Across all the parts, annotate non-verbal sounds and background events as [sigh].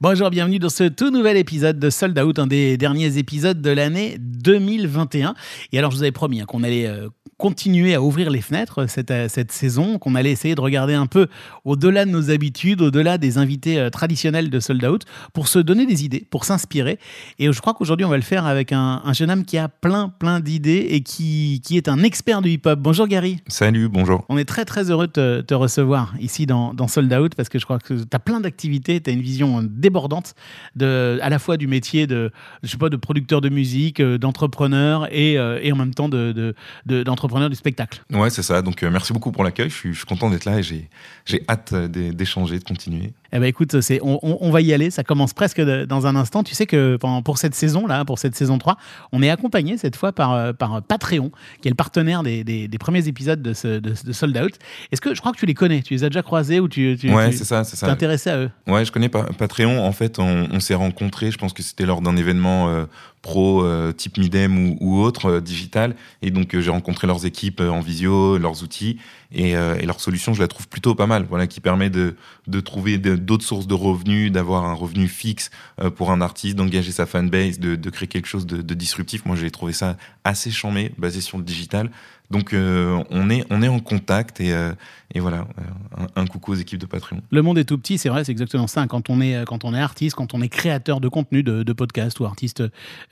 Bonjour, bienvenue dans ce tout nouvel épisode de Sold Out, un des derniers épisodes de l'année 2021. Et alors, je vous avais promis hein, qu'on allait euh, continuer à ouvrir les fenêtres cette, euh, cette saison, qu'on allait essayer de regarder un peu au-delà de nos habitudes, au-delà des invités euh, traditionnels de Sold Out, pour se donner des idées, pour s'inspirer. Et je crois qu'aujourd'hui, on va le faire avec un, un, jeune homme qui a plein, plein d'idées et qui, qui est un expert du hip-hop. Bonjour Gary. Salut, bonjour. On est très, très heureux de te, te recevoir ici dans, dans Sold Out parce que je crois que tu as plein d'activités, tu as une vision débordante à la fois du métier de, je sais pas, de producteur de musique, euh, d'entrepreneur et, euh, et, en même temps de, d'entrepreneur de, du spectacle. Ouais, c'est ça. Donc, euh, merci beaucoup pour l'accueil. Je suis, je suis content d'être là et j'ai hâte d'échanger, de continuer. Eh ben écoute, c'est, on, on, va y aller, ça commence presque de, dans un instant. Tu sais que pour, pour cette saison-là, pour cette saison 3, on est accompagné cette fois par, par Patreon, qui est le partenaire des, des, des premiers épisodes de, ce, de, de, Sold Out. Est-ce que je crois que tu les connais Tu les as déjà croisés ou tu, tu Ouais, c'est ça, c'est ça. T'es intéressé à eux? Ouais, je connais Patreon. En fait, on, on s'est rencontrés, je pense que c'était lors d'un événement euh, pro euh, type Midem ou, autre, euh, digital. Et donc, j'ai rencontré leurs équipes en visio, leurs outils. Et, et, leur solution, je la trouve plutôt pas mal, voilà, qui permet de, de trouver d'autres sources de revenus, d'avoir un revenu fixe pour un artiste, d'engager sa fanbase, de, de, créer quelque chose de, disruptif. Moi, j'ai trouvé ça assez chambé, basé sur le digital. Donc euh, on, est, on est en contact et, euh, et voilà, un, un, coucou aux équipes de Patreon. Le monde est tout petit, c'est vrai, c'est exactement ça. Quand on est, quand on est artiste, quand on est créateur de contenu, de, de podcast ou artiste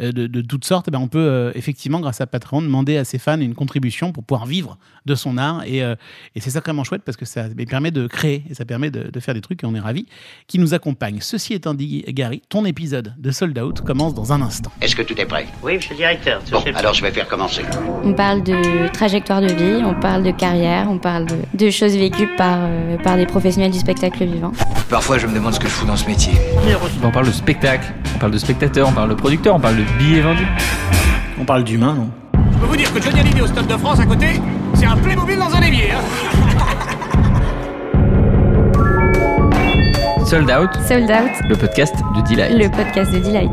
de, de toutes sortes, eh ben on peut euh, effectivement, grâce à Patreon, demander à ses fans une contribution pour pouvoir vivre de son art. Et, et c'est sacrément chouette parce que ça permet de créer et ça permet de, de faire des trucs et on est ravis qui nous accompagnent. Ceci étant dit, Gary, ton épisode de Sold Out commence dans un instant. Est-ce que tout est prêt? Oui, monsieur le directeur. Bon, alors je vais faire commencer. On parle de trajectoire de vie, on parle de carrière, on parle de, de choses vécues par, euh, par des professionnels du spectacle vivant. Parfois, je me demande ce que je fous dans ce métier. On parle de spectacle, on parle de spectateur, on parle de producteur, on parle de billets vendus. On parle d'humain, non? Je peux vous dire que Johnny Hallyday au Stade de France à côté, c'est un Playmobil dans un évier. Hein Sold Out. Sold Out. Le podcast de Delight. Le podcast de Delight.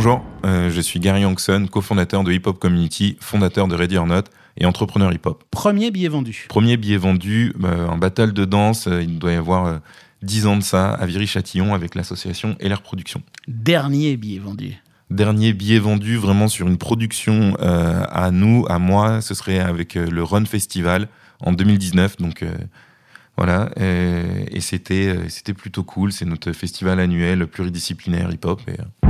Bonjour, euh, je suis Gary Youngson, cofondateur de Hip Hop Community, fondateur de Ready or Not et entrepreneur hip hop. Premier billet vendu. Premier billet vendu, euh, un battle de danse, euh, il doit y avoir euh, 10 ans de ça, à Viry-Châtillon avec l'association LR Production. Dernier billet vendu. Dernier billet vendu vraiment sur une production euh, à nous, à moi, ce serait avec le Run Festival en 2019, donc voilà, et, et c'était c'était plutôt cool. C'est notre festival annuel pluridisciplinaire hip-hop. Et...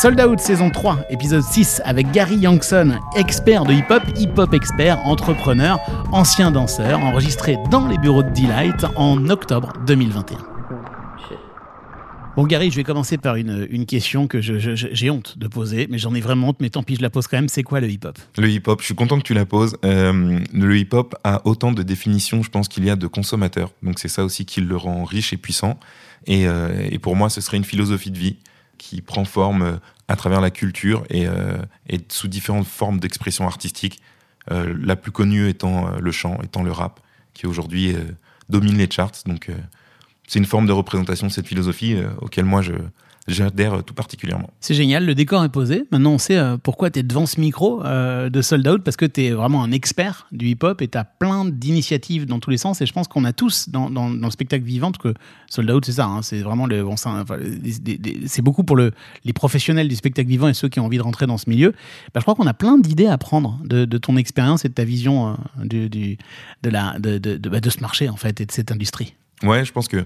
Sold Out saison 3, épisode 6 avec Gary Youngson, expert de hip-hop, hip-hop expert, entrepreneur, ancien danseur, enregistré dans les bureaux de Delight en octobre 2021. Bon Gary, je vais commencer par une, une question que j'ai honte de poser, mais j'en ai vraiment honte, mais tant pis, je la pose quand même. C'est quoi le hip-hop? Le hip-hop, je suis content que tu la poses. Euh, le hip-hop a autant de définitions, je pense, qu'il y a de consommateurs. Donc c'est ça aussi qui le rend riche et puissant. Et, euh, et, pour moi, ce serait une philosophie de vie qui prend forme à travers la culture et, euh, et sous différentes formes d'expression artistique. Euh, la plus connue étant le chant, étant le rap, qui aujourd'hui domine les charts. Donc c'est une forme de représentation de cette philosophie euh, auquel moi je, j'adhère tout particulièrement. C'est génial, le décor est posé. Maintenant, on sait euh, pourquoi tu es devant ce micro euh, de Sold Out, parce que tu es vraiment un expert du hip-hop et tu as plein d'initiatives dans tous les sens. Et je pense qu'on a tous dans, dans, dans, le spectacle vivant, parce que Sold Out, c'est ça, hein, c'est vraiment le, bon, enfin, c'est beaucoup pour le, les professionnels du spectacle vivant et ceux qui ont envie de rentrer dans ce milieu. Bah, je crois qu'on a plein d'idées à prendre de, de, ton expérience et de ta vision euh, du, du, de, la, de, de, de, bah, de ce marché, en fait, et de cette industrie. Ouais, je pense que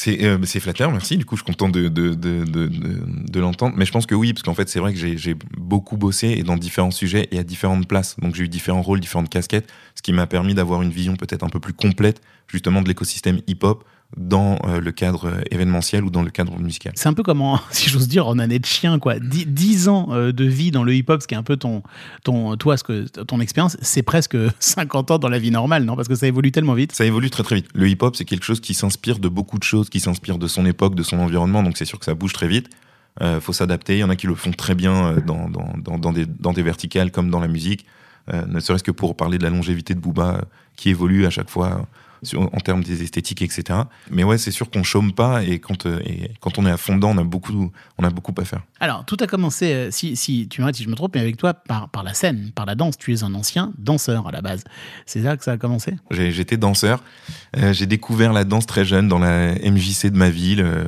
c'est euh, flatteur, merci. Du coup, je suis content de, de, l'entendre. Mais je pense que oui, parce qu'en fait, c'est vrai que j'ai beaucoup bossé et dans différents sujets et à différentes places. Donc, j'ai eu différents rôles, différentes casquettes, ce qui m'a permis d'avoir une vision peut-être un peu plus complète, justement, de l'écosystème hip-hop dans euh, le cadre événementiel ou dans le cadre musical. C'est un peu comme, en, [laughs] si j'ose dire, en année de chien, quoi. 10 ans euh, de vie dans le hip-hop, ce qui est un peu ton, ton, toi, ce que, ton expérience, c'est presque [laughs] 50 ans dans la vie normale, non? Parce que ça évolue tellement vite. Ça évolue très très vite. Le hip-hop, c'est quelque chose qui s'inspire de beaucoup de choses, qui s'inspire de son époque, de son environnement, donc c'est sûr que ça bouge très vite. Euh, faut s'adapter. Il y en a qui le font très bien dans, dans, dans, dans, des, dans des verticales comme dans la musique. Euh, ne serait-ce que pour parler de la longévité de Booba, qui évolue à chaque fois en termes des esthétiques, etc. Mais ouais, c'est sûr qu'on chôme pas et quand, euh, et quand on est à fond dedans, on a beaucoup, on a beaucoup à faire. Alors, tout a commencé, euh, si, si tu m'arrêtes si je me trompe, mais avec toi, par, par la scène, par la danse. Tu es un ancien danseur à la base. C'est là que ça a commencé? J'étais danseur. Euh, j'ai découvert la danse très jeune dans la MJC de ma ville, euh,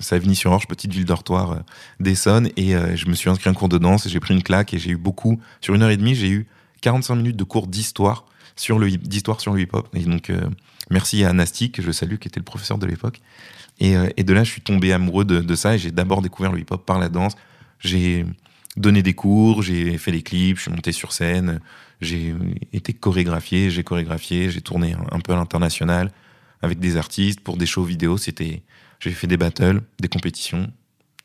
Savigny-sur-Orge, petite ville dortoir euh, d'Essonne. Et je me suis inscrit à un cours de danse et j'ai pris une claque et j'ai eu beaucoup. Sur une heure et demie, j'ai eu 45 minutes de cours d'histoire sur le d'histoire sur le hip-hop. Et donc, euh, merci à Nasty, que je salue, qui était le professeur de l'époque. Et, euh, et de là, je suis tombé amoureux de, de ça et j'ai d'abord découvert le hip-hop par la danse. J'ai donné des cours, j'ai fait des clips, je suis monté sur scène, j'ai été chorégraphié, j'ai chorégraphié, j'ai tourné un, un peu à l'international avec des artistes pour des shows vidéo. C'était, j'ai fait des battles, des compétitions.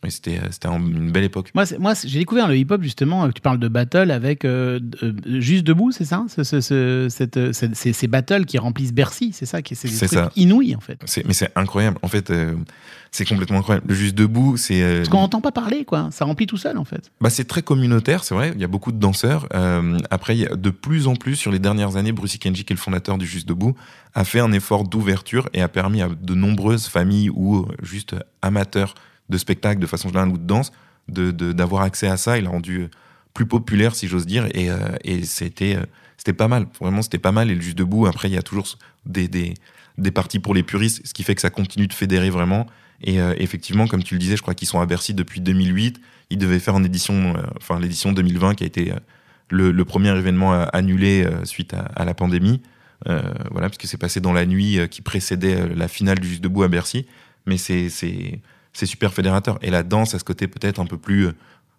Et c'était, euh, c'était un- une belle époque. Moi, c'est- moi c'est- j'ai découvert le hip-hop justement. euh, Tu parles de battle avec euh, euh, Juste Debout, c'est ça Ce- ce- ce- cette, cette- ces, ces battles qui remplissent Bercy, c'est ça qui C'est des C'est trucs ça. inouïs en fait. C'est, mais c'est incroyable. En fait, euh, c'est complètement incroyable. Le juste debout, c'est. euh, Parce qu'on n'entend pas parler, quoi. Ça remplit tout seul en fait. Bah, c'est très communautaire, c'est vrai. Il y a beaucoup de danseurs. Après, il y a de plus en plus, sur les dernières années, Bruce Kenji, qui est le fondateur du Juste Debout, a fait un effort d'ouverture et a permis à de nombreuses familles ou juste amateurs de spectacles de façon générale ou de danse de, de- d'avoir accès à ça. Il l'a rendu euh, plus populaire, si j'ose dire. Et, euh, et c'était, euh, c'était pas mal. Vraiment, c'était pas mal. Et le Juste Debout, après, il y a toujours des, des, des parties pour les puristes, ce qui fait que ça continue de fédérer vraiment. Et effectivement, comme tu le disais, je crois qu'ils sont à Bercy depuis 2008. Ils devaient faire en édition, enfin l'édition 2020 qui a été le, premier événement annulé suite à, la pandémie. Voilà, puisque c'est passé dans la nuit qui précédait la finale du Juste Debout à Bercy. Mais c'est, c'est, super fédérateur. Et la danse a ce côté peut-être un peu plus euh,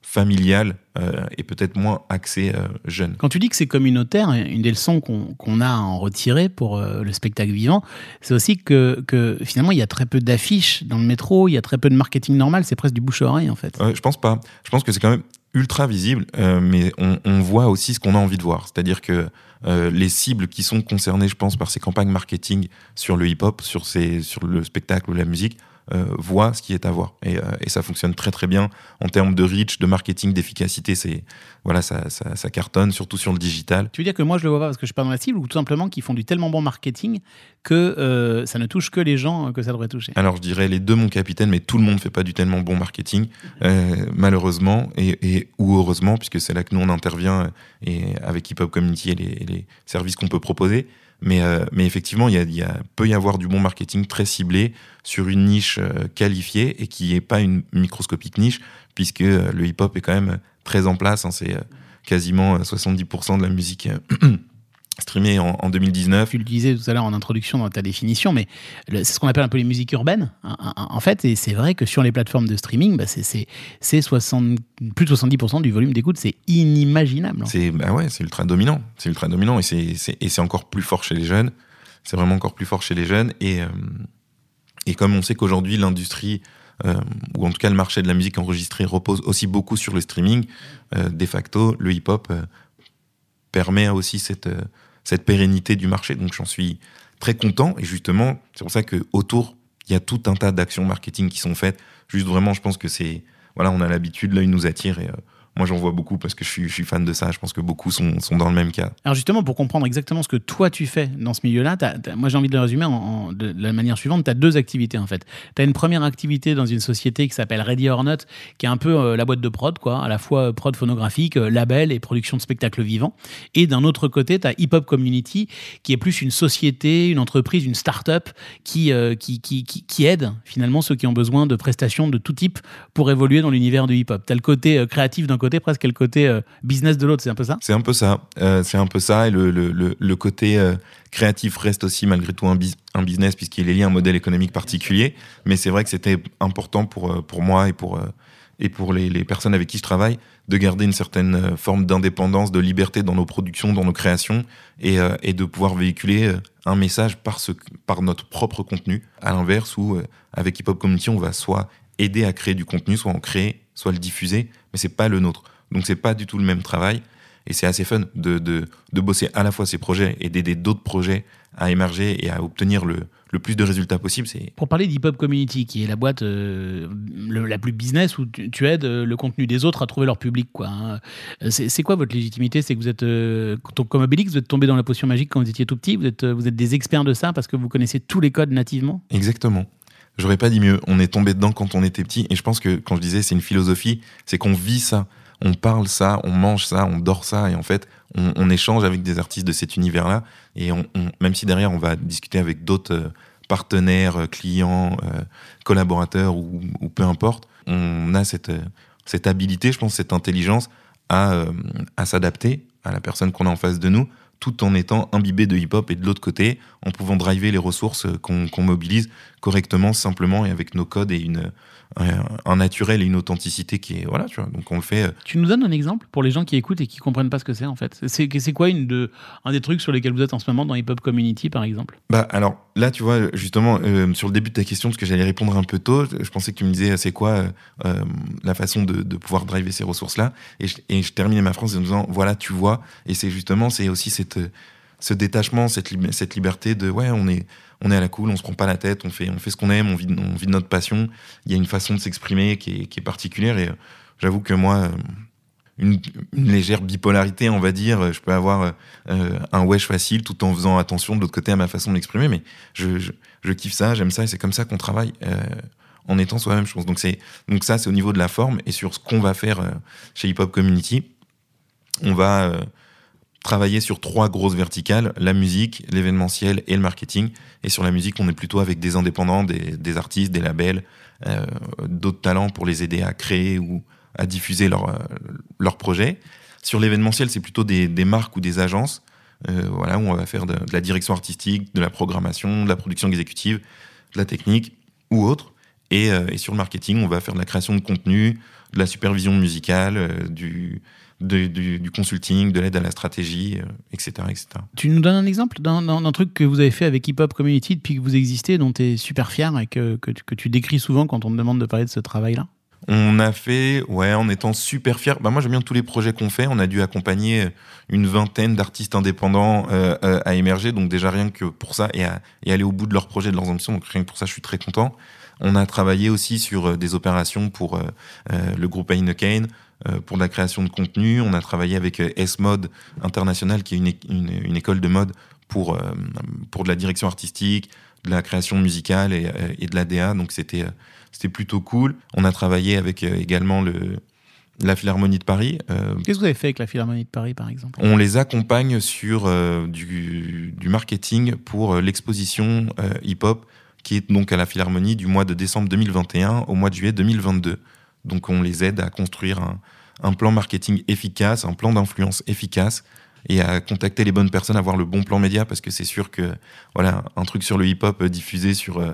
familial euh, et peut-être moins axé euh, jeune. Quand tu dis que c'est communautaire, une des leçons qu'on a à en retirer pour euh, le spectacle vivant, c'est aussi que, que finalement il y a très peu d'affiches dans le métro, il y a très peu de marketing normal, c'est presque du bouche à oreille en fait. Je pense pas. Je pense que c'est quand même ultra visible, mais on, on voit aussi ce qu'on a envie de voir. C'est-à-dire que les cibles qui sont concernées, je pense, par ces campagnes marketing sur le hip-hop, sur, ces, sur le spectacle ou la musique, euh, voient ce qui est à voir. Et, euh, et ça fonctionne très très bien en termes de reach, de marketing, d'efficacité. C'est voilà, ça, ça, ça cartonne, surtout sur le digital. Tu veux dire que moi je le vois pas parce que je suis pas dans la cible ou tout simplement qu'ils font du tellement bon marketing que euh, ça ne touche que les gens que ça devrait toucher? Alors je dirais les deux mon capitaine, mais tout le monde fait pas du tellement bon marketing, malheureusement et, et- ou heureusement, puisque c'est là que nous on intervient et avec Hip Hop Community et les, et les services qu'on peut proposer. Mais, euh, mais effectivement, il peut y avoir du bon marketing très ciblé sur une niche euh, qualifiée et qui n'est pas une microscopique niche, puisque euh, le hip hop est quand même très en place. hein, c'est quasiment euh, 70% de la musique [clears throat] streamée en, en 2019. Tu le disais tout à l'heure en introduction dans ta définition, mais c'est ce qu'on appelle un peu les musiques urbaines, hein, hein, en fait. Et c'est vrai que sur les plateformes de streaming, bah, c'est- c'est c'est 60 plus de 70% du volume d'écoute, c'est inimaginable. hein. C'est bah ouais, ultra dominant. C'est ultra dominant et c'est c'est- et c'est encore plus fort chez les jeunes. C'est vraiment encore plus fort chez les jeunes et euh, et comme on sait qu'aujourd'hui l'industrie euh, ou en tout cas le marché de la musique enregistrée repose aussi beaucoup sur le streaming, euh, de facto le hip-hop euh, permet aussi cette euh, cette pérennité du marché. Donc j'en suis très content et justement c'est pour ça que autour il y a tout un tas d'actions marketing qui sont faites. Juste vraiment, je pense que c'est voilà, on a l'habitude, l'œil nous attire et euh, moi j'en vois beaucoup parce que je suis, fan de ça. Je pense que beaucoup sont, dans le même cas. Alors justement, pour comprendre exactement ce que toi tu fais dans ce milieu-là, moi j'ai envie de le résumer de, la manière suivante. Tu as deux activités en fait. Tu as une première activité dans une société qui s'appelle Ready or Not, qui est un peu euh, la boîte de prod, quoi, à la fois euh, prod phonographique, euh, label et production de spectacles vivants. Et d'un autre côté, tu as Hip Hop Community, qui est plus une société, une entreprise, une start-up qui, qui, aide finalement ceux qui ont besoin de prestations de tout type pour évoluer dans l'univers du hip-hop. Tu as le côté créatif d'un côté, presque le côté euh, business de l'autre, c'est un peu ça? C'est un peu ça. Euh, c'est un peu ça. Et le, le, le, côté euh, créatif reste aussi malgré tout un, business puisqu'il est lié à un modèle économique particulier. Mais c'est vrai que c'était important pour, pour moi et pour, et pour les, personnes avec qui je travaille de garder une certaine forme d'indépendance, de liberté dans nos productions, dans nos créations et, et de pouvoir véhiculer un message par, ce, par notre propre contenu. À l'inverse, où avec Hip Hop Community, on va soit aider à créer du contenu, soit en créer, soit le diffuser, mais c'est pas le nôtre. Donc c'est pas du tout le même travail. et c'est assez fun de, de, de bosser à la fois ces projets et d'aider d'autres projets à émerger et à obtenir le, le plus de résultats possible. Pour parler d'Hip Hop Community, qui est la boîte euh, le- la plus business où tu, tu aides euh, le contenu des autres à trouver leur public. quoi. hein. C'est quoi votre légitimité? C'est que vous êtes, euh, comme Obélix, vous êtes tombé dans la potion magique quand vous étiez tout petit? Vous êtes, vous êtes des experts de ça parce que vous connaissez tous les codes nativement? Exactement. J'aurais pas dit mieux. On est tombé dedans quand on était petit. Et je pense que quand je disais c'est une philosophie, c'est qu'on vit ça. On parle ça, on mange ça, on dort ça. Et en fait, on, échange avec des artistes de cet univers-là. Et même si derrière, on va discuter avec d'autres euh, partenaires, euh, clients, euh, collaborateurs ou, ou peu importe, on a cette, cette habilité, je pense, cette intelligence à, à s'adapter à la personne qu'on a en face de nous tout en étant imbibé de hip-hop et de l'autre côté, en pouvant driver les ressources qu'on mobilise correctement, simplement et avec nos codes et une, un, un naturel et une authenticité qui est. Voilà, tu vois. Donc on le fait. euh, Tu nous donnes un exemple pour les gens qui écoutent et qui comprennent pas ce que c'est en fait. C'est c'est quoi une de, un des trucs sur lesquels vous êtes en ce moment dans Hip Hop Community par exemple? Bah alors là, tu vois, justement, euh, sur le début de ta question, parce que j'allais répondre un peu tôt, je pensais que tu me disais euh, c'est quoi euh, euh, la façon de, de pouvoir driver ces ressources-là, et je, et je terminais ma phrase en disant voilà, tu vois, et c'est justement c'est aussi cette euh, ce détachement, cette, lib- cette liberté de ouais, on est on est à la cool, on se prend pas la tête, on fait on fait ce qu'on aime, on vit on vit notre passion. Il y a une façon de s'exprimer qui est, particulière, et euh, j'avoue que moi. euh, une, légère bipolarité, on va dire. Je peux avoir euh, un wesh facile tout en faisant attention de l'autre côté à ma façon de m'exprimer, mais je, kiffe ça, j'aime ça, et c'est comme ça qu'on travaille euh, en étant soi-même, je pense. Donc, donc ça, c'est au niveau de la forme, et sur ce qu'on va faire euh, chez Hip Hop Community, on va euh, travailler sur trois grosses verticales, la musique, l'événementiel et le marketing. Et sur la musique, on est plutôt avec des indépendants, des, artistes, des labels, euh, d'autres talents pour les aider à créer ou à diffuser leurs euh, leurs projets. Sur l'événementiel, c'est plutôt des, marques ou des agences euh, voilà, où on va faire de, de la direction artistique, de la programmation, de la production exécutive, de la technique ou autre. Et, euh, et sur le marketing, on va faire de la création de contenu, de la supervision musicale, euh, du, de- du, du consulting, de l'aide à la stratégie, euh, etc., etc. Tu nous donnes un exemple d'un- truc que vous avez fait avec Hip Hop Community depuis que vous existez, dont tu es super fier et que, que, tu- que tu décris souvent quand on te demande de parler de ce travail-là? On a fait, ouais, en étant super fiers. Bah, moi, j'aime bien tous les projets qu'on fait. On a dû accompagner une vingtaine d'artistes indépendants euh, euh, à émerger. Donc, déjà, rien que pour ça, et, à, et aller au bout de leurs projets, de leurs ambitions. Donc, rien que pour ça, je suis très content. On a travaillé aussi sur euh, des opérations pour euh, euh, le groupe Heineken, pour la création de contenu. On a travaillé avec S-Mode International, qui est une, é- une, une école de mode pour, pour de la direction artistique, de la création musicale et, et de l'ADA. Donc, c'était c'était plutôt cool. On a travaillé avec également le, la Philharmonie de Paris. Euh, Qu'est-ce que vous avez fait avec la Philharmonie de Paris, par exemple? On les accompagne sur euh, du, du marketing pour l'exposition euh, hip-hop qui est donc à la Philharmonie du mois de décembre 2021 au mois de juillet 2022. Donc on les aide à construire un, plan marketing efficace, un plan d'influence efficace et à contacter les bonnes personnes, avoir le bon plan média parce que c'est sûr que voilà un truc sur le hip-hop euh, diffusé sur euh,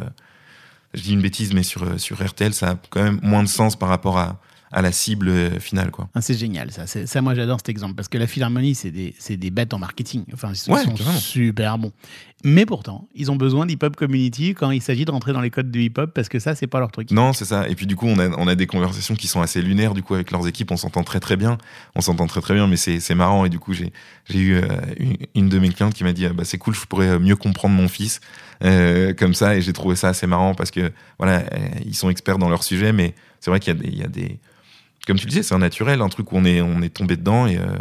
je dis une bêtise mais sur euh, sur RTL ça a quand même moins de sens par rapport à, à la cible euh, finale quoi. Ah, c'est génial, ça. Ça, moi, j'adore cet exemple. Parce que la Philharmonie, c'est des, c'est des bêtes en marketing. Enfin, ils Ouais, sont super bons. Mais pourtant, ils ont besoin d'hip-hop community quand il s'agit de rentrer dans les codes du hip-hop parce que ça, c'est pas leur truc. Non, c'est ça. Et puis du coup, on a, on a des conversations qui sont assez lunaires. Du coup, avec leurs équipes, on s'entend très très bien. On s'entend très très bien, mais c'est c'est marrant. Et du coup, j'ai j'ai eu euh, une, une de mes clientes qui m'a dit ah, bah, c'est cool, je pourrais mieux comprendre mon fils euh, comme ça. Et j'ai trouvé ça assez marrant parce que voilà, euh, ils sont experts dans leur sujet, mais c'est vrai qu'il y, a des- il y a des comme tu le disais, c'est un naturel, un truc où on est on est tombé dedans et euh,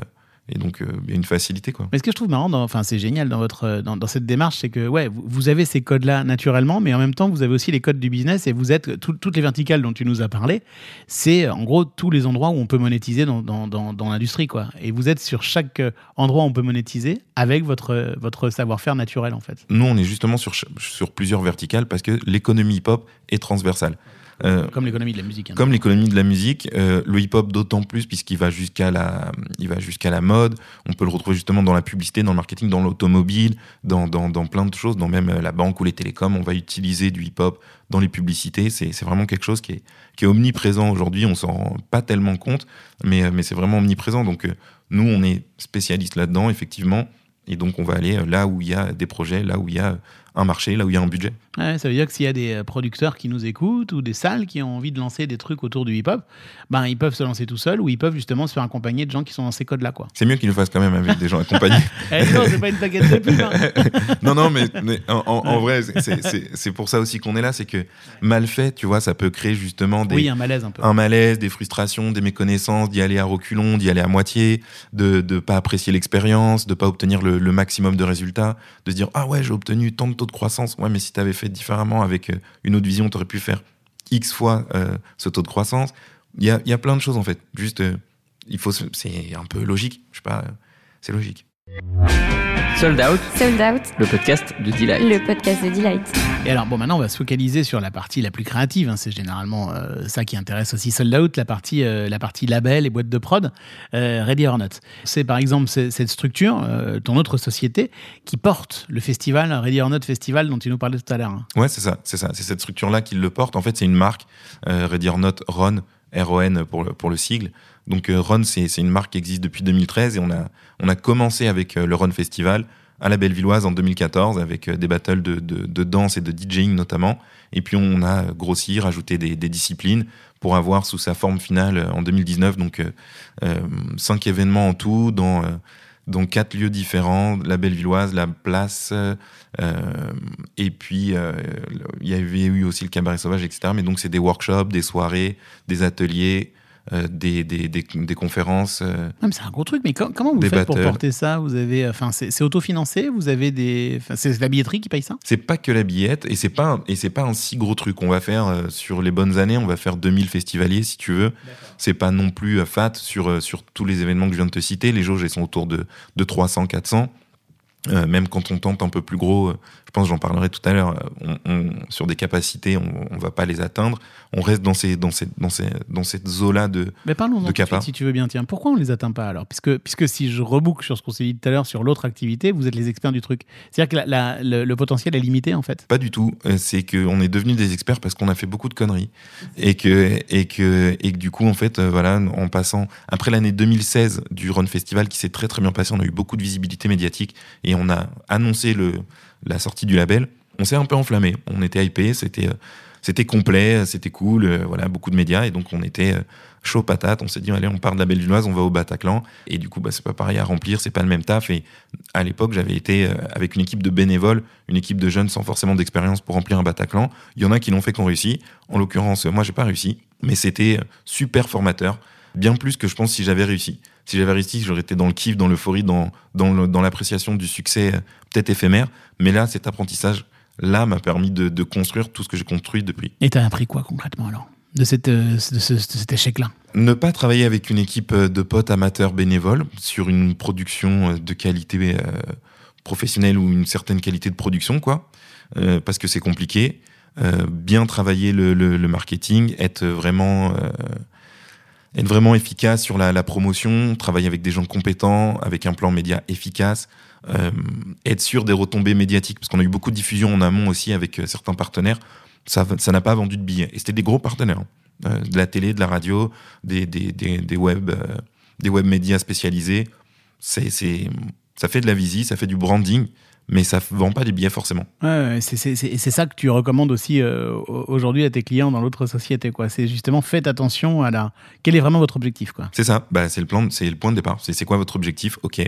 et donc euh, il y a une facilité quoi. Mais ce que je trouve marrant, dans- enfin c'est génial dans votre dans, dans cette démarche, c'est que ouais, vous, avez ces codes-là naturellement, mais en même temps vous avez aussi les codes du business et vous êtes tout- toutes les verticales dont tu nous as parlé. C'est en gros tous les endroits où on peut monétiser dans, dans, dans, dans l'industrie quoi. Et vous êtes sur chaque euh, endroit où on peut monétiser avec votre votre savoir-faire naturel en fait. Nous, on est justement sur sur plusieurs verticales parce que l'économie hip-hop est transversale. Euh, Comme l'économie de la musique. hein. Comme l'économie de la musique, euh, le hip-hop d'autant plus puisqu'il va jusqu'à la, il va jusqu'à la mode. On peut le retrouver justement dans la publicité, dans le marketing, dans l'automobile, dans, dans, dans plein de choses, dans même euh, la banque ou les télécoms. On va utiliser du hip-hop dans les publicités. C'est, c'est vraiment quelque chose qui est, qui est omniprésent aujourd'hui. On s'en rend pas tellement compte, mais, mais c'est vraiment omniprésent. Donc nous, on est spécialistes là-dedans, effectivement. Et donc, on va aller là où il y a des projets, là où il y a un marché, là où il y a un budget. Ouais, ça veut dire que s'il y a des euh, producteurs qui nous écoutent ou des salles qui ont envie de lancer des trucs autour du hip-hop, ben, ils peuvent se lancer tout seuls ou ils peuvent justement se faire accompagner de gens qui sont dans ces codes-là. Quoi. C'est mieux qu'ils le fassent quand même avec des gens accompagnés. [laughs] Eh non, c'est pas une baguette de pub. hein. [laughs] non, non, mais, mais en, en- en vrai, c'est- pour ça aussi qu'on est là, c'est que mal fait, tu vois, ça peut créer justement des, Oui, un malaise un peu. un malaise, des frustrations, des méconnaissances, d'y aller à reculons, d'y aller à moitié, de ne pas apprécier l'expérience, de pas obtenir le, le maximum de résultats, de se dire ah ouais j'ai obtenu tant de taux de croissance, ouais mais si tu avais fait différemment avec euh, une autre vision, tu aurais pu faire x fois euh, ce taux de croissance. Il y a, y a plein de choses en fait. Juste, euh, il faut, c'est un peu logique, je sais pas, c'est logique. Sold Out, Sold Out, le podcast de Delight. le podcast de Delight. Et alors, bon, maintenant, on va se focaliser sur la partie la plus créative. hein. C'est généralement euh, ça qui intéresse aussi Sold Out, la partie, euh, la partie label et boîte de prod, euh, Ready or Not. C'est par exemple cette structure, euh, ton autre société, qui porte le festival, Ready or Not Festival, dont tu nous parlais tout à l'heure. hein. Ouais, c'est ça, c'est ça. C'est cette structure-là qui le porte. En fait, c'est une marque, euh, Ready or Not Ron, R-O-N pour le, pour le sigle. Donc, euh, Ron, c'est une marque qui existe depuis 2013 et on a, on a commencé avec euh, le Ron Festival à la Bellevilloise en 2014 avec euh, des battles de, de, danse et de DJing notamment. Et puis, on a grossi, rajouté des, disciplines pour avoir sous sa forme finale en 2019, donc cinq événements en tout dans, dans quatre lieux différents, la Bellevilloise, la place, et puis il y avait eu aussi le cabaret sauvage, etc. Mais donc c'est des workshops, des soirées, des ateliers, des, des, des, des conférences. euh. C'est un gros truc, mais co- comment vous faites pour porter ça? Vous avez, enfin, c'est autofinancé Vous avez des, c'est la billetterie qui paye ça? C'est pas que la billette et c'est pas un- et c'est pas un si gros truc. On va faire euh, sur les bonnes années, on va faire 2000 festivaliers si tu veux. C'est pas non plus euh, fat sur euh, sur tous les événements que je viens de te citer. Les jauges elles sont autour de de 300 400. Euh, même quand on tente un peu plus gros, euh, je pense j'en parlerai tout à l'heure, euh, on, on- sur des capacités, on, on va pas les atteindre. On reste dans ces dans ces dans ces dans cette zone là de Mais parlons-en De Kappa. si tu veux bien. Tiens, pourquoi on les atteint pas alors? Puisque, puisque si je reboucle sur ce qu'on s'est dit tout à l'heure sur l'autre activité, vous êtes les experts du truc. C'est-à-dire que la- la- le, le potentiel est limité en fait. Pas du tout. C'est qu'on est devenus des experts parce qu'on a fait beaucoup de conneries et que et que et que du coup en fait voilà en passant après l'année 2016 du Run Festival qui s'est très très bien passé, on a eu beaucoup de visibilité médiatique et on a annoncé la sortie du label. On s'est un peu enflammé. On était hypé, c'était euh, c'était complet, c'était cool, euh, voilà beaucoup de médias et donc on était euh, chaud patate. On s'est dit allez on part de la on va au Bataclan et du coup bah c'est pas pareil à remplir, c'est pas le même taf et à l'époque, j'avais été avec une équipe de bénévoles, une équipe de jeunes sans forcément d'expérience pour remplir un Bataclan. Il y en a qui l'ont fait, qui ont réussi. En l'occurrence, moi, j'ai pas réussi, mais c'était super formateur, bien plus que je pense si j'avais réussi. Si j'avais réussi, j'aurais été dans le kiff, dans l'euphorie, dans, dans, l'appréciation du succès, euh, peut-être éphémère. Mais là, cet apprentissage-là m'a permis de, de construire tout ce que j'ai construit depuis. Et t'as appris quoi concrètement alors de, cette, euh, de, ce- de cet échec-là? Ne pas travailler avec une équipe euh, de potes amateurs bénévoles sur une production de qualité euh, professionnelle ou une certaine qualité de production, quoi, euh, parce que c'est compliqué. Euh, bien travailler le, le- le marketing, être vraiment, être vraiment efficace sur la, promotion, travailler avec des gens compétents, avec un plan média efficace, euh, être sûr des retombées médiatiques, parce qu'on a eu beaucoup de diffusion en amont aussi avec euh, certains partenaires. Ça n'a pas vendu de billets. Et c'était des gros partenaires. hein. Euh, de la télé, de la radio, des, des, web, des web médias spécialisés. C'est, ça fait de la visie, ça fait du branding, mais ça vend pas des billets forcément. Ouais, c'est ça que tu recommandes aussi euh, au- aujourd'hui à tes clients dans l'autre société. quoi. C'est justement faites attention à la. Quel est vraiment votre objectif quoi C'est ça, bah, c'est le plan, le point de départ. C'est, c'est quoi votre objectif? Ok. Euh,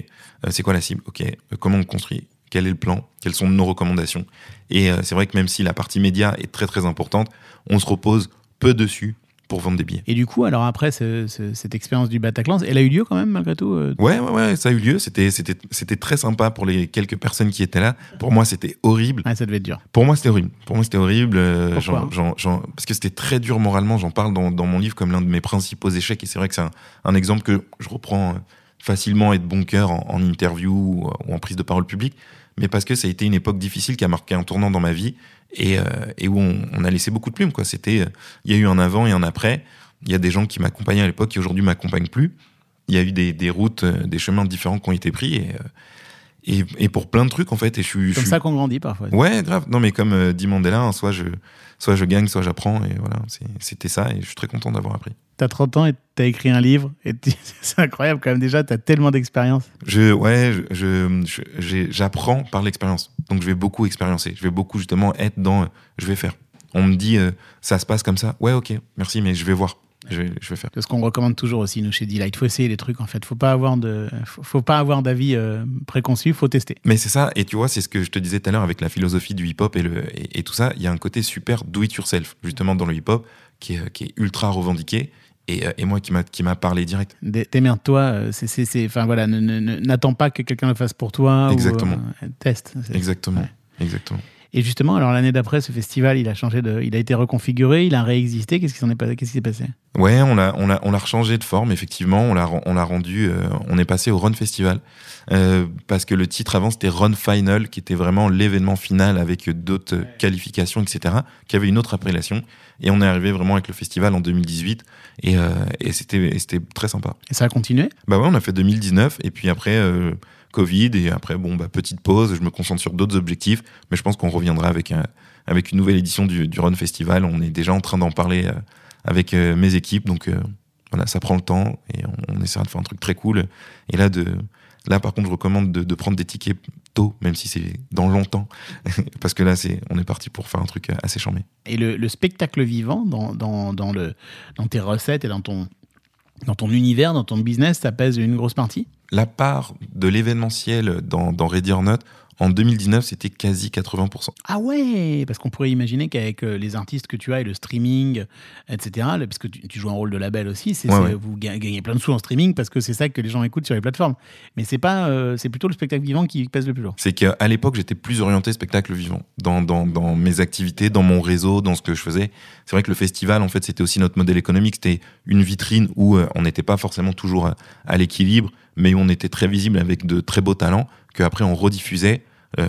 c'est quoi la cible? Ok. Euh, comment on construit? Quel est le plan? Quelles sont nos recommandations? Et c'est vrai que même si la partie média est très très importante, on se repose peu dessus pour vendre des billets. Et du coup, alors après ce- ce- cette expérience du Bataclan, elle a eu lieu quand même malgré tout euh, Ouais, ouais, ouais, ça a eu lieu. C'était, très sympa pour les quelques personnes qui étaient là. Pour moi, c'était horrible. Ouais, ça devait être dur. Pour moi, c'était horrible. Pour moi, c'était horrible. euh, Pourquoi parce que c'était très dur moralement. J'en parle dans, dans mon livre comme l'un de mes principaux échecs. Et c'est vrai que c'est un, un exemple que je reprends euh, facilement et de bon cœur en, en interview ou, ou en prise de parole publique. Mais parce que ça a été une époque difficile qui a marqué un tournant dans ma vie et, euh, et où on, on a laissé beaucoup de plumes. Quoi. C'était, euh, il y a eu un avant et un après. Il y a des gens qui m'accompagnaient à l'époque qui aujourd'hui m'accompagnent plus. Il y a eu des, des routes, euh, des chemins différents qui ont été pris et, et, et pour plein de trucs en fait. Et je suis, je Comme suis- ça qu'on grandit parfois. Ouais, grave. Non, mais comme dit Mandela, hein, soit je, soit je gagne, soit j'apprends. Et voilà, c'était ça. Et je suis très content d'avoir appris. T'as 30 ans et t'as écrit un livre. Et [laughs] c'est incroyable quand même. Déjà, t'as tellement d'expérience. Je, ouais, je, j'apprends par l'expérience. Donc je vais beaucoup expériencer. Je vais beaucoup justement être dans. euh, je vais faire. On me dit, euh, ça se passe comme ça. Ouais, ok, merci, mais je vais voir. Je vais, je vais faire. C'est ce qu'on recommande toujours aussi, nous, chez Delight. Il faut essayer les trucs, en fait. Faut pas avoir de, faut, faut pas avoir d'avis euh, préconçu. Faut tester. Mais c'est ça, et tu vois, c'est ce que je te disais tout à l'heure avec la philosophie du hip-hop et, le, et, et tout ça. Il y a un côté super do it yourself, justement, dans le hip-hop, qui est, qui est ultra revendiqué. Et, euh, et moi, qui m'a qui m'a parlé direct. Dé- Démerde-toi. euh, c'est, c'est, c'est- enfin voilà, n'attends pas que quelqu'un le fasse pour toi. ou, Exactement. euh, teste. Exactement. Ouais. Exactement. Et justement, alors l'année d'après, ce festival, il a changé de, il a été reconfiguré, il a réexisté. Qu'est-ce qui s'en est passé Qu'est-ce qui s'est passé? Ouais, on l'a, on l'a, on l'a rechangé de forme, effectivement. On l'a, on l'a rendu. euh, on est passé au Run Festival euh, parce que le titre avant c'était Run Final, qui était vraiment l'événement final avec d'autres qualifications, etc. Qui avait une autre appellation. Et on est arrivé vraiment avec le festival en 2018 et, euh, et c'était, et c'était très sympa. Et ça a continué? Bah ouais, on a fait 2019 et puis après euh, Covid et après bon bah petite pause. Je me concentre sur d'autres objectifs, mais je pense qu'on reviendra avec avec une nouvelle édition du, Run Festival. On est déjà en train d'en parler euh, avec euh, mes équipes, donc euh, voilà, ça prend le temps et on, on essaiera de faire un truc très cool. Et là de là par contre, je recommande de, de prendre des tickets tôt, même si c'est dans longtemps, [laughs] parce que là c'est on est parti pour faire un truc assez charmé. Et le, le spectacle vivant dans, dans, dans, le, dans tes recettes et dans ton, dans ton univers, dans ton business, ça pèse une grosse partie? La part de l'événementiel dans, dans Ready or en 2019, c'était quasi 80%. Ah ouais Parce qu'on pourrait imaginer qu'avec euh, les artistes que tu as et le streaming, etc., parce que tu, tu joues un rôle de label aussi, c'est, Ouais, vous ga- gagnez plein de sous en streaming parce que c'est ça que les gens écoutent sur les plateformes. Mais c'est pas, euh, c'est plutôt le spectacle vivant qui pèse le plus lourd. c'est qu'à l'époque, j'étais plus orienté spectacle vivant dans, dans, dans mes activités, dans mon réseau, dans ce que je faisais. C'est vrai que le festival, en fait, c'était aussi notre modèle économique. C'était une vitrine où euh, on n'était pas forcément toujours à, à l'équilibre, mais où on était très visible avec de très beaux talents, qu'après on rediffusait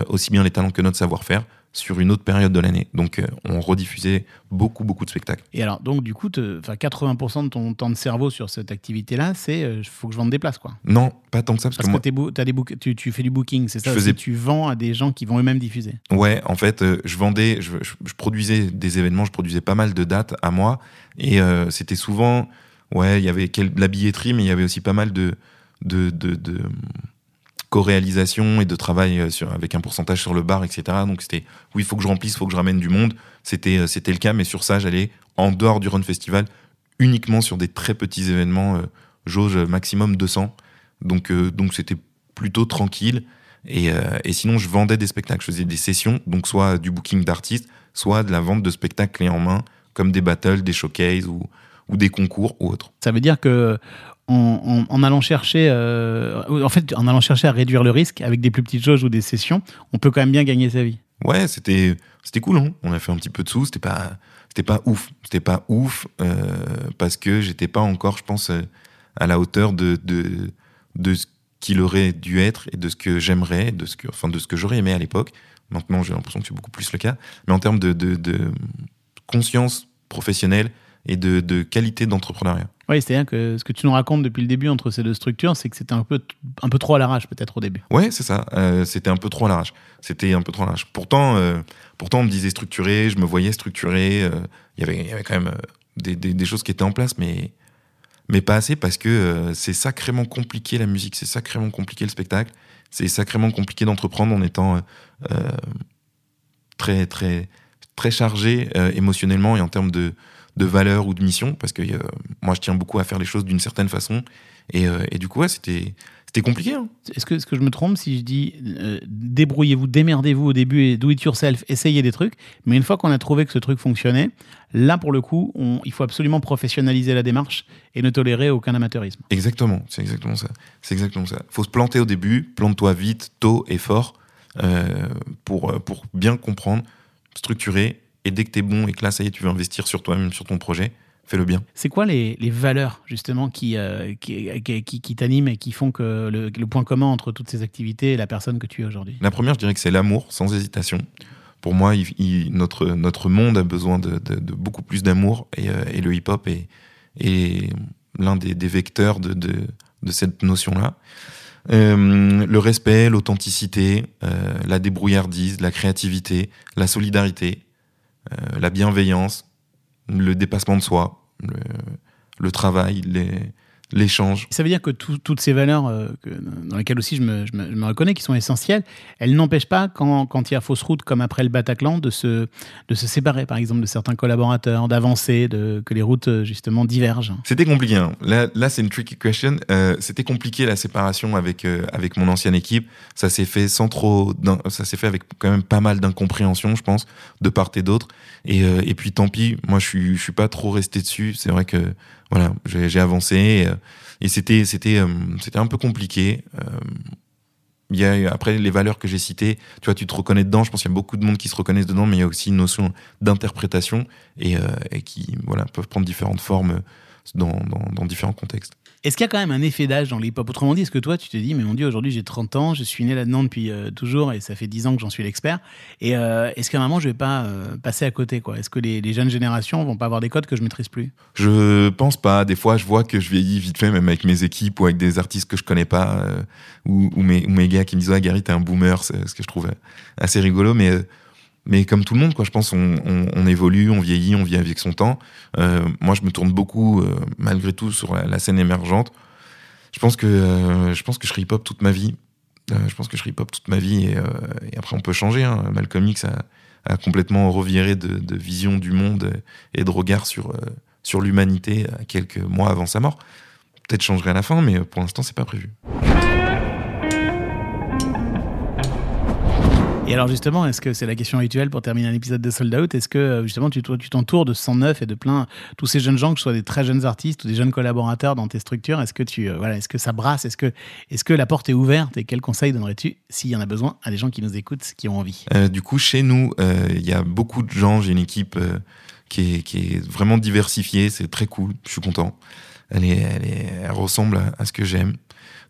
aussi bien les talents que notre savoir-faire sur une autre période de l'année. Donc euh, on rediffusait beaucoup, beaucoup de spectacles. Et alors, donc, du coup, te- enfin, 80% de ton temps de cerveau sur cette activité-là, c'est il faut que je vende des places, quoi. Non, pas tant que ça, parce, Parce que que, moi, t'as des tu, tu fais du booking, c'est ça Je faisais- Tu vends à des gens qui vont eux-mêmes diffuser. Ouais, en fait, euh, je vendais, je, je- je produisais des événements, je produisais pas mal de dates à moi, et euh, c'était souvent, ouais, il y avait de la billetterie, mais il y avait aussi pas mal de, de, de, de, co-réalisation et de travail euh, avec un pourcentage sur le bar, etc. Donc c'était, oui, il faut que je remplisse, il faut que je ramène du monde. C'était, euh, c'était le cas, mais sur ça, j'allais en dehors du Run Festival, uniquement sur des très petits événements, euh, jauge maximum 200. Donc, euh, donc c'était plutôt tranquille. Et, et sinon, je vendais des spectacles. Je faisais des sessions, donc soit du booking d'artistes, soit de la vente de spectacles clés en main, comme des battles, des showcases ou, ou des concours ou autres. Ça veut dire que en, allant chercher, euh, en fait, en allant chercher à réduire le risque avec des plus petites jauges ou des sessions, on peut quand même bien gagner sa vie. Ouais, c'était c'était cool. Hein On a fait un petit peu de sous. C'était pas c'était pas ouf. C'était pas ouf euh, parce que j'étais pas encore, je pense, euh, à la hauteur de de de ce qu'il aurait dû être et de ce que j'aimerais, de ce enfin de ce que j'aurais aimé à l'époque. Maintenant, j'ai l'impression que c'est beaucoup plus le cas. Mais en termes de, de, de conscience professionnelle et de, de qualité d'entrepreneuriat. Oui, c'est-à-dire que ce que tu nous racontes depuis le début entre ces deux structures, c'est que c'était un peu, un peu trop à l'arrache peut-être au début. Ouais, c'est ça. Euh, c'était un peu trop à l'arrache. C'était un peu trop à l'arrache. Pourtant, euh, pourtant, on me disait structuré, je me voyais structuré. euh, Il y avait, quand même des, des- des choses qui étaient en place, mais, mais pas assez parce que c'est sacrément compliqué la musique, c'est sacrément compliqué le spectacle, c'est sacrément compliqué d'entreprendre en étant très, très, très chargé émotionnellement et en termes de, de valeur ou de mission, parce que euh, moi, je tiens beaucoup à faire les choses d'une certaine façon. Et, euh, et du coup, ouais, c'était c'était compliqué. hein. Est-ce que, je me trompe si je dis euh, débrouillez-vous, démerdez-vous au début et do it yourself, essayez des trucs, mais une fois qu'on a trouvé que ce truc fonctionnait, là pour le coup, on- il faut absolument professionnaliser la démarche et ne tolérer aucun amateurisme. Exactement, c'est exactement ça. C'est exactement ça. Faut se planter au début, plante-toi vite, tôt et fort euh, pour, pour bien comprendre, structurer. Et dès que tu es bon et que là, ça y est, tu veux investir sur toi-même, sur ton projet, fais-le bien. C'est quoi les, les valeurs justement qui, euh, qui, qui, qui- qui t'animent et qui font que le, le point commun entre toutes ces activités et la personne que tu es aujourd'hui? La première, je dirais que c'est l'amour, sans hésitation. Pour moi, il- il- notre, notre monde a besoin de, de- de beaucoup plus d'amour et, euh, et le hip-hop est, est l'un des, des vecteurs de, de, cette notion-là. Euh, le respect, l'authenticité, la débrouillardise, la créativité, la solidarité, euh, la bienveillance, le dépassement de soi, le, le travail, les, l'échange. Ça veut dire que tout- toutes ces valeurs euh, que- dans lesquelles aussi je me, je me- je me reconnais, qui sont essentielles, elles n'empêchent pas, quand, quand il y a fausse route, comme après le Bataclan, de se, de se séparer, par exemple, de certains collaborateurs, d'avancer, que les routes, euh, justement, divergent. C'était compliqué. hein. Là, là c'est une tricky question. Euh, C'était compliqué la séparation avec euh, avec mon ancienne équipe. Ça s'est fait sans trop. Ça s'est fait avec quand même pas mal d'incompréhension, je pense, de part et d'autre. Et, et puis tant pis. Moi, je suis je suis pas trop resté dessus. C'est vrai que voilà, j'ai avancé et, euh, et c'était c'était euh, c'était un peu compliqué. Euh, il y a, après les valeurs que j'ai citées, tu vois, tu te reconnais dedans. Je pense qu'il y a beaucoup de monde qui se reconnaissent dedans, mais il y a aussi une notion d'interprétation et, qui voilà peuvent prendre différentes formes dans, dans différents contextes. Est-ce qu'il y a quand même un effet d'âge dans le hip-hop Autrement dit, est-ce que toi, tu te dis, mais mon Dieu, aujourd'hui j'ai 30 ans, je suis né là-dedans depuis euh, toujours et ça fait 10 ans que j'en suis l'expert. Et euh, est-ce qu'à un moment, je vais pas euh, passer à côté quoi? Est-ce que les, jeunes générations vont pas avoir des codes que je maîtrise plus? Je pense pas. Des fois, je vois que je vieillis vite fait, même avec mes équipes ou avec des artistes que je connais pas, ou, mes, gars qui me disent ah Gary, t'es un boomer, c'est ce que je trouve assez rigolo. Mais mais comme tout le monde, quoi, je pense, on, on, on évolue, on vieillit, on vit avec son temps. Euh, moi, je me tourne beaucoup, euh, malgré tout, sur la, scène émergente. Je pense que euh, je pense que je serai hip-hop toute ma vie. Euh, je pense que je serai hip-hop toute ma vie et, euh, et après on peut changer. Hein. Malcolm X a, a complètement reviré de, de vision du monde et de regard sur euh, sur l'humanité quelques mois avant sa mort. Peut-être changerai à la fin, mais pour l'instant c'est pas prévu. Et alors justement, est-ce que c'est la question rituelle pour terminer un épisode de Sold Out? Est-ce que euh, justement tu t'entoures de 109 et de plein tous ces jeunes gens, que ce soit des très jeunes artistes ou des jeunes collaborateurs dans tes structures Est-ce que tu euh, voilà, est-ce que ça brasse? Est-ce que est-ce que la porte est ouverte Et quels conseils donnerais-tu s'il y en a besoin à des gens qui nous écoutent, qui ont envie? Euh, du coup, chez nous, il y a beaucoup de gens. J'ai une équipe qui, est, vraiment diversifiée. C'est très cool. Je suis content. Elle, est, elle, ressemble à, à ce que j'aime.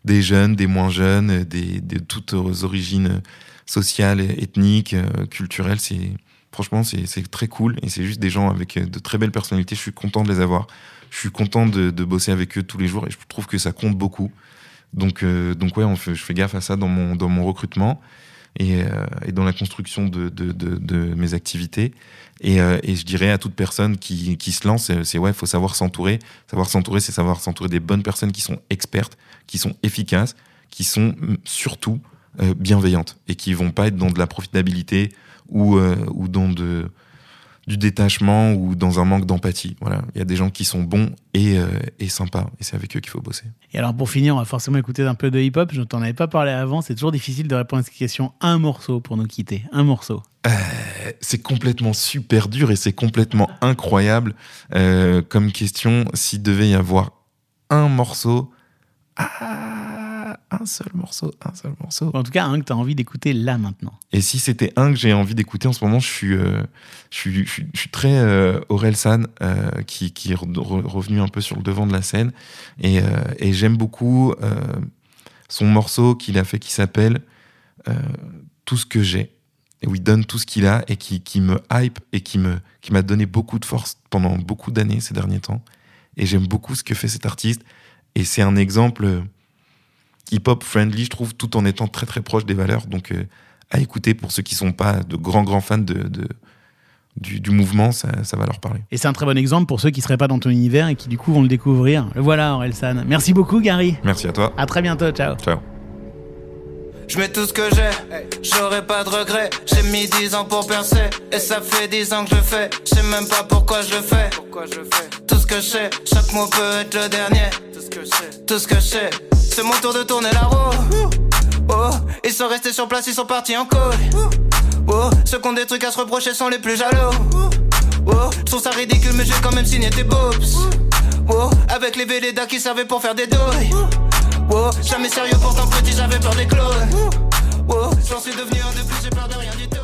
Des jeunes, des moins jeunes, des, de toutes origines sociales, ethniques, euh, culturelles. C'est franchement, c'est très cool. Et c'est juste des gens avec euh, de très belles personnalités. Je suis content de les avoir. Je suis content de, bosser avec eux tous les jours. Et je trouve que ça compte beaucoup. Donc, euh, donc ouais, on fait, je fais gaffe à ça dans mon, dans mon recrutement et, euh, et dans la construction de, de, mes activités. Et, et je dirais à toute personne qui, qui se lance, c'est ouais, faut savoir s'entourer. Savoir s'entourer, c'est savoir s'entourer des bonnes personnes qui sont expertes, qui sont efficaces, qui sont mm, surtout euh, bienveillantes et qui vont pas être dans de la profitabilité ou, euh, ou dans de, du détachement ou dans un manque d'empathie. Voilà, il y a des gens qui sont bons et, euh, et sympas et c'est avec eux qu'il faut bosser. Et alors pour finir, on va forcément écouter un peu de hip-hop. Je ne t'en avais pas parlé avant. C'est toujours difficile de répondre à cette question. Un morceau pour nous quitter. Un morceau. Euh, c'est complètement super dur et c'est complètement incroyable euh, comme question. S'il devait y avoir un morceau, ah, un seul morceau, un seul morceau. En tout cas, un que tu as envie d'écouter là maintenant. Et si c'était un que j'ai envie d'écouter en ce moment, je suis, euh, je suis, je suis, je suis très euh, Aurel San, euh, qui, qui est re- re- revenu un peu sur le devant de la scène. Et, euh, et j'aime beaucoup euh, son morceau qu'il a fait qui s'appelle euh, Tout ce que j'ai. Et où il donne tout ce qu'il a et qui, qui me hype et qui me qui m'a donné beaucoup de force pendant beaucoup d'années ces derniers temps. Et j'aime beaucoup ce que fait cet artiste. Et c'est un exemple euh, hip-hop friendly, je trouve, tout en étant très très proche des valeurs. Donc euh, à écouter pour ceux qui sont pas de grands grands fans de, de- du, du mouvement, ça, ça va leur parler. Et c'est un très bon exemple pour ceux qui seraient pas dans ton univers et qui du coup vont le découvrir. Le voilà, Orelsan. Merci beaucoup, Gary. Merci à toi. À très bientôt. Ciao. Ciao. Je mets tout ce que j'ai, j'aurais pas de regrets. J'ai mis 10 ans pour percer, et ça fait 10 ans que je le fais. Je sais même pas pourquoi je le fais. Tout ce que je sais, chaque mot peut être le dernier. Tout ce que je sais, c'est mon tour de tourner la roue. Oh, oh, ils sont restés sur place, ils sont partis en col. Oh, oh, ceux qui ont des trucs à se reprocher sont les plus jaloux. Oh, oh je trouve ça ridicule, mais j'ai quand même signé tes bobs. Oh, avec les Vélédas qui servaient pour faire des douilles. Oh, jamais sérieux, pourtant petit, j'avais peur des clones. Oh, j'en suis devenu un de plus, j'ai peur de rien du tout.